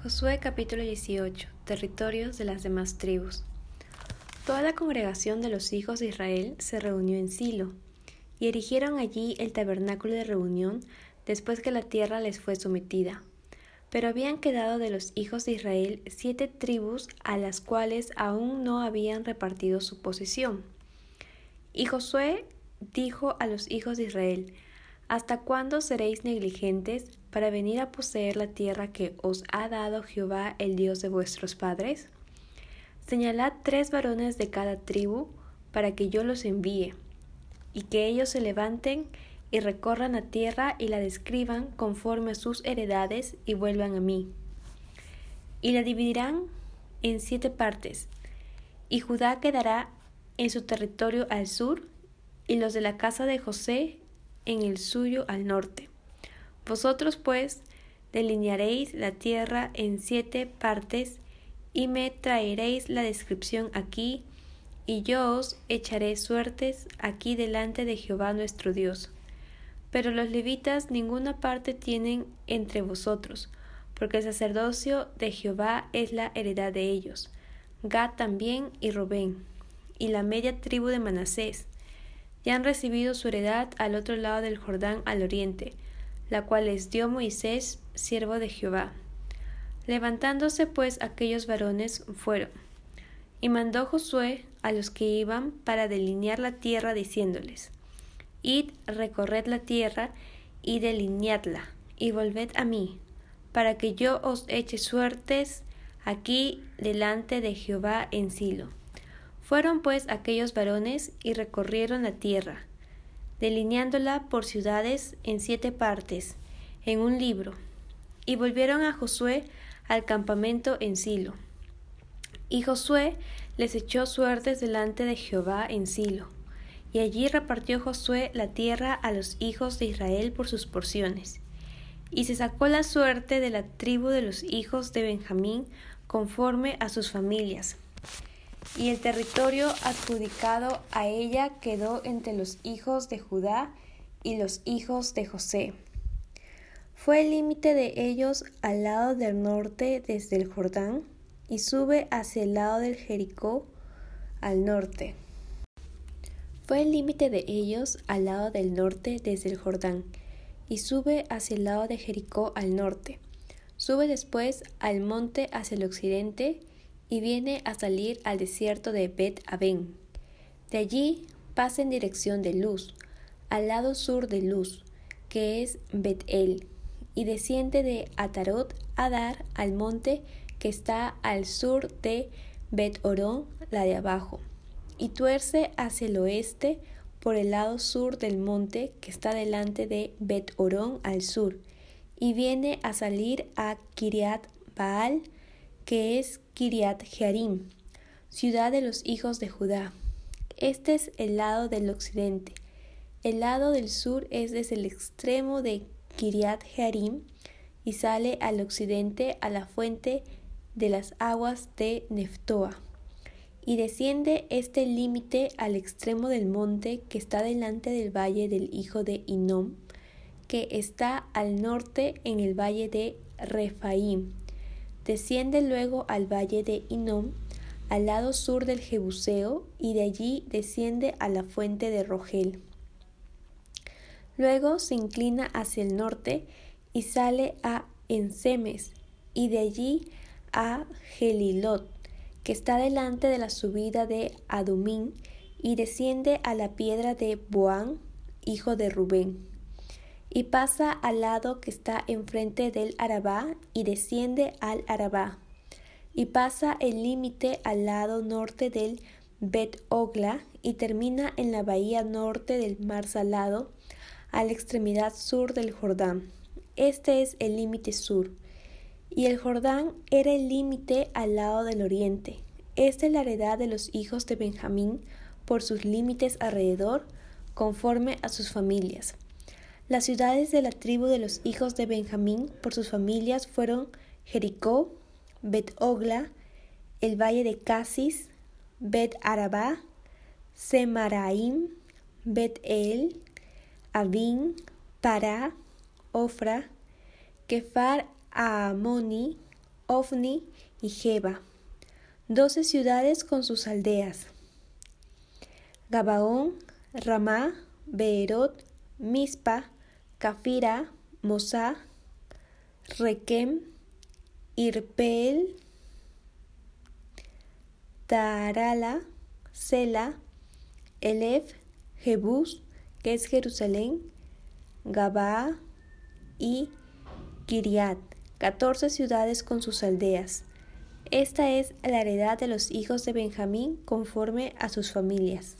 Josué capítulo 18 Territorios de las demás tribus Toda la congregación de los hijos de Israel se reunió en Silo, y erigieron allí el tabernáculo de reunión después que la tierra les fue sometida. Pero habían quedado de los hijos de Israel siete tribus a las cuales aún no habían repartido su posesión. Y Josué dijo a los hijos de Israel, ¿Hasta cuándo seréis negligentes para venir a poseer la tierra que os ha dado Jehová el Dios de vuestros padres? Señalad tres varones de cada tribu para que yo los envíe, y que ellos se levanten y recorran la tierra y la describan conforme a sus heredades y vuelvan a mí. Y la dividirán en siete partes, y Judá quedará en su territorio al sur, y los de la casa de José en el suyo al norte. Vosotros pues delinearéis la tierra en siete partes y me traeréis la descripción aquí, y yo os echaré suertes aquí delante de Jehová nuestro Dios. Pero los levitas ninguna parte tienen entre vosotros, porque el sacerdocio de Jehová es la heredad de ellos. Gad también y Robén, y la media tribu de Manasés, y han recibido su heredad al otro lado del Jordán al oriente, la cual les dio Moisés, siervo de Jehová. Levantándose pues aquellos varones fueron. Y mandó Josué a los que iban para delinear la tierra, diciéndoles, Id, recorred la tierra y delineadla, y volved a mí, para que yo os eche suertes aquí delante de Jehová en Silo. Fueron pues aquellos varones y recorrieron la tierra, delineándola por ciudades en siete partes, en un libro, y volvieron a Josué al campamento en Silo. Y Josué les echó suertes delante de Jehová en Silo, y allí repartió Josué la tierra a los hijos de Israel por sus porciones. Y se sacó la suerte de la tribu de los hijos de Benjamín conforme a sus familias, y el territorio adjudicado a ella quedó entre los hijos de Judá y los hijos de José. Fue el límite de ellos al lado del norte desde el Jordán y sube hacia el lado del Jericó al norte. Fue el límite de ellos al lado del norte desde el Jordán y sube hacia el lado de Jericó al norte. Sube después al monte hacia el occidente y viene a salir al desierto de Bet Aben. De allí pasa en dirección de Luz, al lado sur de Luz, que es Bet-El, y desciende de Atarot a Dar al monte que está al sur de Bet-Orón, la de abajo, y tuerce hacia el oeste por el lado sur del monte que está delante de Bet-Orón al sur, y viene a salir a Kiriat Baal, que es Kiriat Jearim, ciudad de los hijos de Judá. Este es el lado del occidente. El lado del sur es desde el extremo de Kiriat Jearim y sale al occidente a la fuente de las aguas de Neftoa. Y desciende este límite al extremo del monte que está delante del valle del hijo de Inom, que está al norte en el valle de Refaim Desciende luego al valle de Inom, al lado sur del Jebuseo, y de allí desciende a la fuente de Rogel. Luego se inclina hacia el norte y sale a Ensemes, y de allí a Gelilot, que está delante de la subida de Adumín, y desciende a la piedra de Boán, hijo de Rubén y pasa al lado que está enfrente del Arabá y desciende al Arabá, y pasa el límite al lado norte del Bet Ogla y termina en la bahía norte del Mar Salado, a la extremidad sur del Jordán. Este es el límite sur. Y el Jordán era el límite al lado del oriente. Esta es la heredad de los hijos de Benjamín por sus límites alrededor, conforme a sus familias. Las ciudades de la tribu de los hijos de Benjamín por sus familias fueron Jericó, Bet-Ogla, el valle de Casis, Bet-Arabá, Semaraim, Bet-El, Abin, Pará, Ofra, Kefar Aamoni, Ofni y Jeba, doce ciudades con sus aldeas. Gabaón, Ramá, Beerot, Mispa, Cafira, Mosá, Requem, Irpeel, Tarala, Sela, Elef, Jebús, que es Jerusalén, Gabaa y Kiriat, catorce ciudades con sus aldeas. Esta es la heredad de los hijos de Benjamín conforme a sus familias.